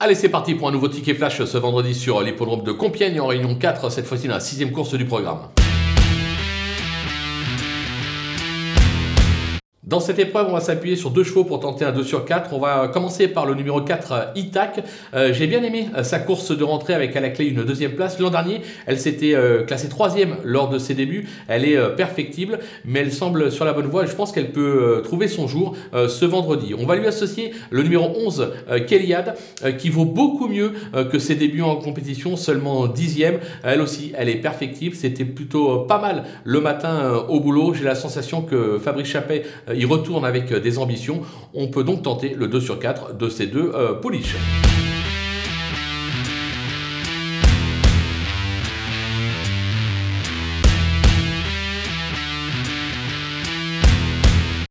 Allez, c'est parti pour un nouveau ticket flash ce vendredi sur l'hippodrome de Compiègne en réunion 4, cette fois-ci dans la sixième course du programme. Dans cette épreuve, on va s'appuyer sur deux chevaux pour tenter un 2 sur 4. On va commencer par le numéro 4, Itac. Euh, J'ai bien aimé euh, sa course de rentrée avec à la clé une deuxième place. L'an dernier, elle s'était euh, classée troisième lors de ses débuts. Elle est euh, perfectible, mais elle semble sur la bonne voie. Je pense qu'elle peut euh, trouver son jour euh, ce vendredi. On va lui associer le numéro 11, Kéliade, qui vaut beaucoup mieux que ses débuts en compétition, seulement dixième. Elle aussi, elle est perfectible. C'était plutôt pas mal le matin au boulot. J'ai la sensation que Fabrice Chappet il retourne avec des ambitions. On peut donc tenter le 2 sur 4 de ces deux euh, pouliches.